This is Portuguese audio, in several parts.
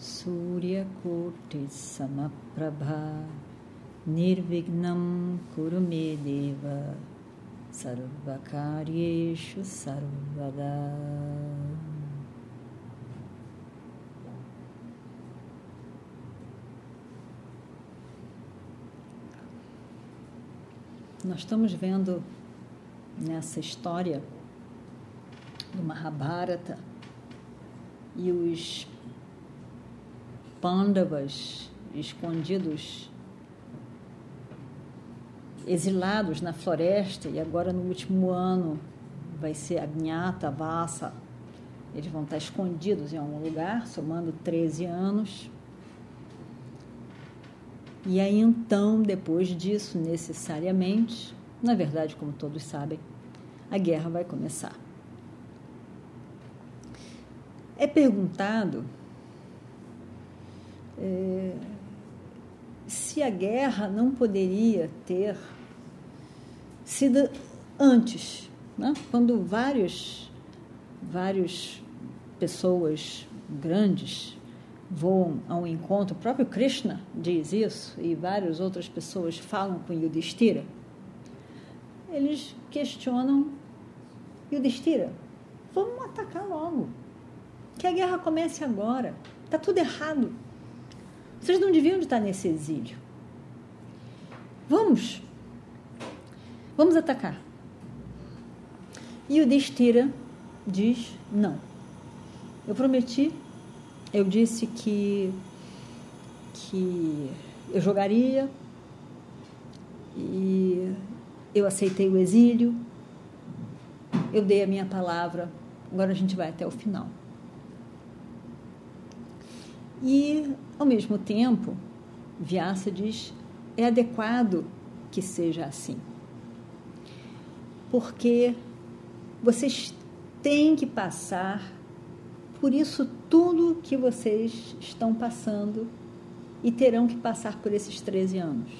Mahakaya Suryakoti Samaprabha Nirvignam Kurumedeva Sarvakaryeshu Sarvada Nós estamos vendo nessa história do Mahabharata e os Pandavas escondidos, exilados na floresta, e agora no último ano vai ser a Gnata Vassa. Eles vão estar escondidos em algum lugar, somando 13 anos. E aí então, depois disso, necessariamente, na verdade, como todos sabem, a guerra vai começar. É perguntado é, se a guerra não poderia ter sido antes, né? quando vários, vários pessoas grandes voam ao encontro, o próprio Krishna diz isso, e várias outras pessoas falam com Yudhishthira, eles questionam Yudhishthira, vamos atacar logo, que a guerra comece agora, está tudo errado. Vocês não deviam de estar nesse exílio. Vamos. Vamos atacar. E o Destira diz: não. Eu prometi, eu disse que, que eu jogaria e eu aceitei o exílio, eu dei a minha palavra, agora a gente vai até o final. E, ao mesmo tempo, Vyasa diz, é adequado que seja assim. Porque vocês têm que passar por isso tudo que vocês estão passando e terão que passar por esses 13 anos.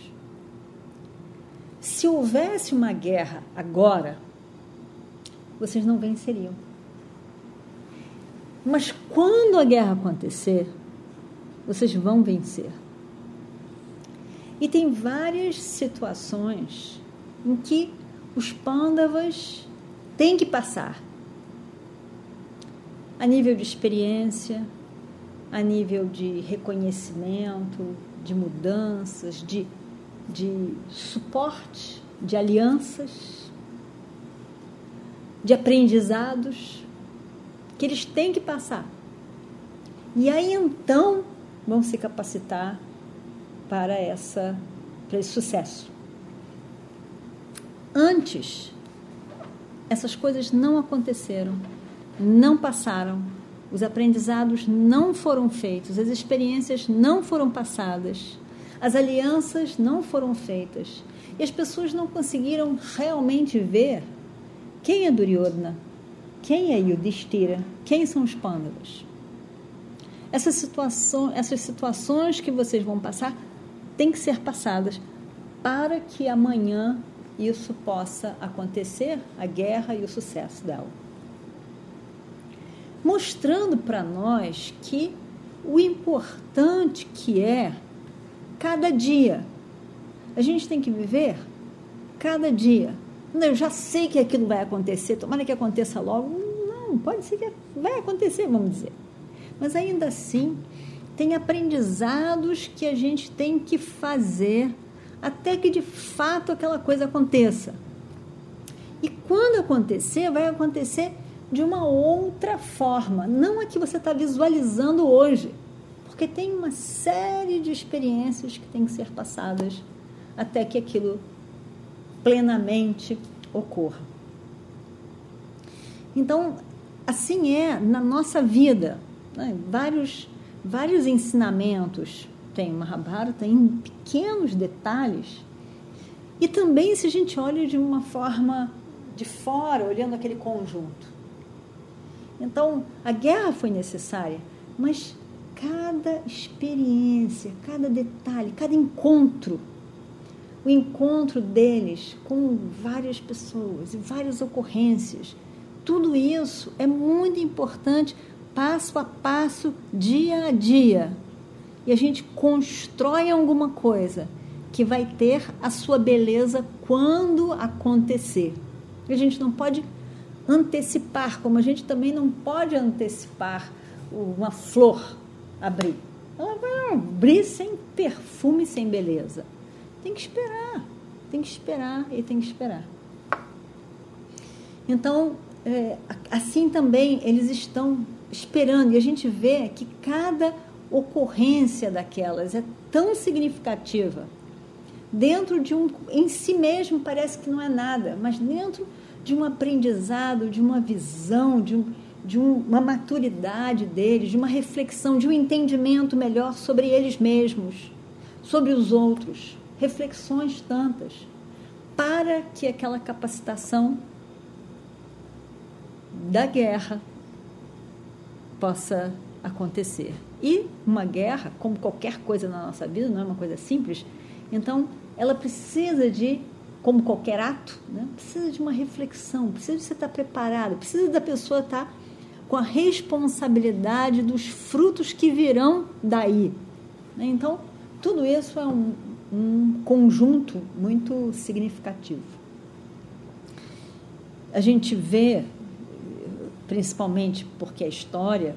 Se houvesse uma guerra agora, vocês não venceriam. Mas quando a guerra acontecer, vocês vão vencer. E tem várias situações em que os pândavas têm que passar a nível de experiência, a nível de reconhecimento, de mudanças, de, de suporte, de alianças, de aprendizados que eles têm que passar. E aí então vão se capacitar para, essa, para esse sucesso. Antes, essas coisas não aconteceram, não passaram, os aprendizados não foram feitos, as experiências não foram passadas, as alianças não foram feitas e as pessoas não conseguiram realmente ver quem é Duryodhana, quem é Yudhishthira, quem são os Pandavas. Essas, situação, essas situações que vocês vão passar têm que ser passadas para que amanhã isso possa acontecer, a guerra e o sucesso dela. Mostrando para nós que o importante que é cada dia. A gente tem que viver cada dia. Eu já sei que aquilo vai acontecer, tomara que aconteça logo. Não, pode ser que vai acontecer, vamos dizer. Mas ainda assim, tem aprendizados que a gente tem que fazer até que de fato aquela coisa aconteça. E quando acontecer, vai acontecer de uma outra forma, não a que você está visualizando hoje, porque tem uma série de experiências que têm que ser passadas até que aquilo plenamente ocorra. Então, assim é na nossa vida né? vários, vários ensinamentos tem o Mahabharata em pequenos detalhes. E também se a gente olha de uma forma de fora, olhando aquele conjunto. Então, a guerra foi necessária, mas cada experiência, cada detalhe, cada encontro, o encontro deles com várias pessoas e várias ocorrências, tudo isso é muito importante, passo a passo, dia a dia. E a gente constrói alguma coisa que vai ter a sua beleza quando acontecer. E a gente não pode antecipar, como a gente também não pode antecipar uma flor abrir. Ela vai abrir sem perfume, sem beleza. Tem que esperar, tem que esperar e tem que esperar. Então, é, assim também eles estão esperando, e a gente vê que cada ocorrência daquelas é tão significativa. Dentro de um, em si mesmo parece que não é nada, mas dentro de um aprendizado, de uma visão, de, um, de um, uma maturidade deles, de uma reflexão, de um entendimento melhor sobre eles mesmos, sobre os outros, reflexões tantas, para que aquela capacitação da guerra possa acontecer. E uma guerra, como qualquer coisa na nossa vida, não é uma coisa simples, então ela precisa de, como qualquer ato, né, precisa de uma reflexão, precisa de você estar preparado, precisa da pessoa estar com a responsabilidade dos frutos que virão daí. Né? Então, tudo isso é um, um conjunto muito significativo. A gente vê principalmente porque a história,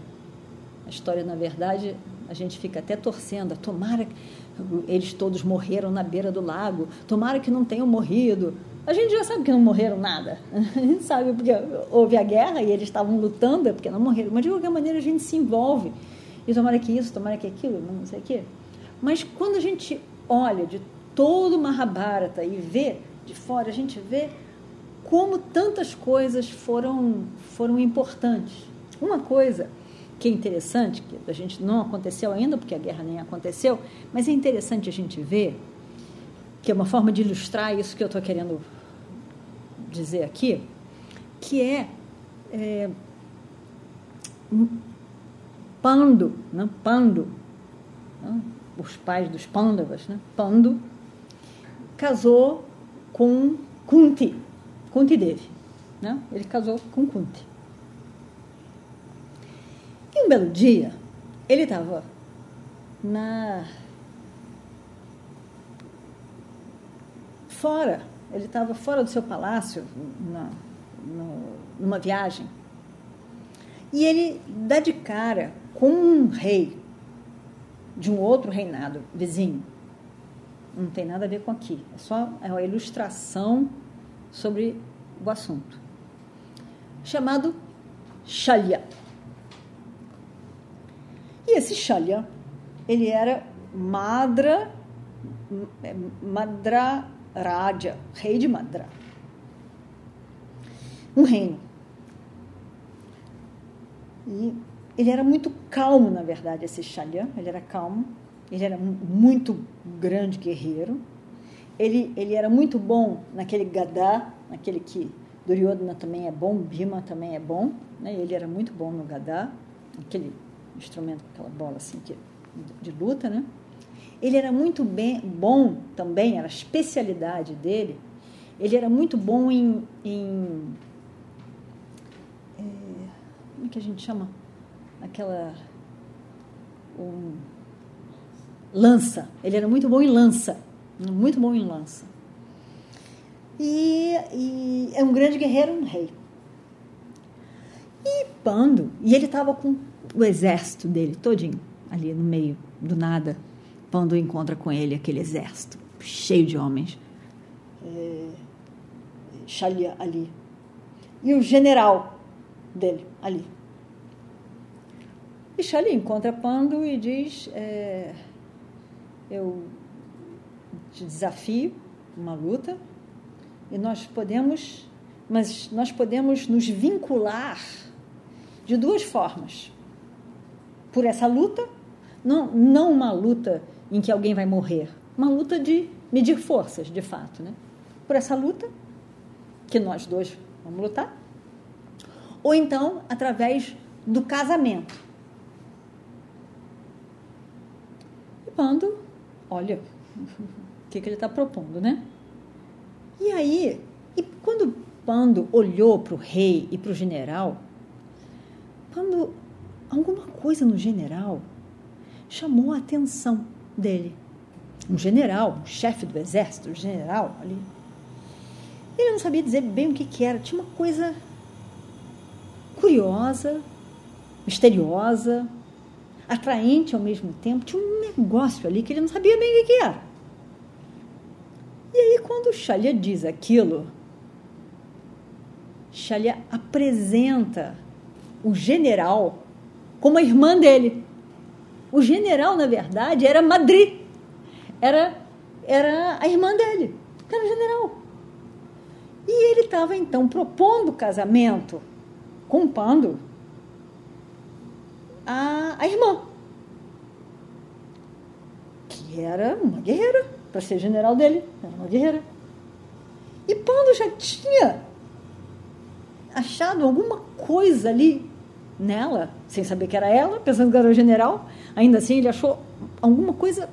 a história na verdade, a gente fica até torcendo, tomara que eles todos morreram na beira do lago, tomara que não tenham morrido. A gente já sabe que não morreram nada. A gente sabe porque houve a guerra e eles estavam lutando, é porque não morreram. Mas de qualquer maneira a gente se envolve. E tomara que isso, tomara que aquilo, não sei o quê. Mas quando a gente olha de todo o Mahabharata e vê de fora, a gente vê como tantas coisas foram, foram importantes. Uma coisa que é interessante, que a gente não aconteceu ainda, porque a guerra nem aconteceu, mas é interessante a gente ver, que é uma forma de ilustrar isso que eu estou querendo dizer aqui, que é, é Pando, né? Pando, né? os pais dos Pandavas, né? Pando, casou com Kunti, Kunti Devi. Né? Ele casou com Kunti. E um belo dia, ele estava na. fora, ele estava fora do seu palácio, na, numa viagem. E ele dá de cara com um rei de um outro reinado vizinho. Não tem nada a ver com aqui, é só é uma ilustração sobre o assunto, chamado Shalya. E esse Shalya, ele era Madra, Madra Raja, rei de Madra. Um reino. E ele era muito calmo, na verdade, esse Shalya, ele era calmo, ele era muito grande guerreiro, ele, ele era muito bom naquele Gadá, naquele que Duryodhana também é bom, Bhima também é bom, né? ele era muito bom no Gadá, aquele instrumento, aquela bola assim que, de, luta, né? Ele era muito bem, bom também, era a especialidade dele, ele era muito bom em, em é, como que a gente chama? Aquela um, lança. Ele era muito bom em lança muito bom em lança. E, e é um grande guerreiro, um rei. E Pando, e ele estava com o exército dele todinho ali no meio do nada. Pando encontra com ele aquele exército cheio de homens. É, ali. E o general dele ali. E Shalia encontra Pando e diz: é, Eu de desafio, uma luta, e nós podemos, mas nós podemos nos vincular de duas formas. Por essa luta, não, não uma luta em que alguém vai morrer? Uma luta de medir forças, de fato, né? Por essa luta, que nós dois vamos lutar, ou então através do casamento. E Pando, olha que, que ele está propondo, né? E aí, e quando Pando olhou para o rei e para o general, Pando, alguma coisa no general chamou a atenção dele. Um general, um chefe do exército, um general ali. Ele não sabia dizer bem o que, que era, tinha uma coisa curiosa, misteriosa, atraente ao mesmo tempo. Tinha um negócio ali que ele não sabia bem o que era. E aí, quando o Xalia diz aquilo, Xalia apresenta o general como a irmã dele. O general, na verdade, era Madrid. Era, era a irmã dele, era o general. E ele estava, então, propondo casamento com Pando a, a irmã, que era uma guerreira, para ser general dele, era uma guerreira. E Pando já tinha achado alguma coisa ali nela, sem saber que era ela, pensando que era o general. Ainda assim, ele achou alguma coisa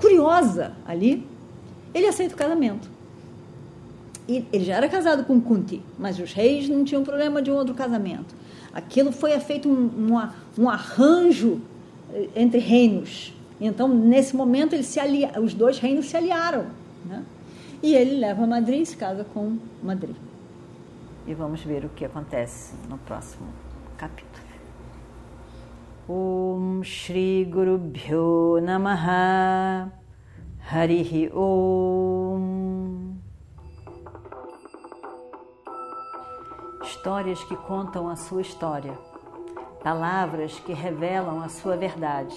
curiosa ali. Ele aceita o casamento. E ele já era casado com Kunti, mas os reis não tinham problema de um outro casamento. Aquilo foi feito um, um, um arranjo eh, entre reinos. Então, nesse momento, eles se alia, os dois reinos se aliaram. Né? E ele leva Madrid e se casa com Madrid. E vamos ver o que acontece no próximo capítulo. Om Shri Guru Bhyo Namaha Harihi Om Histórias que contam a sua história, palavras que revelam a sua verdade.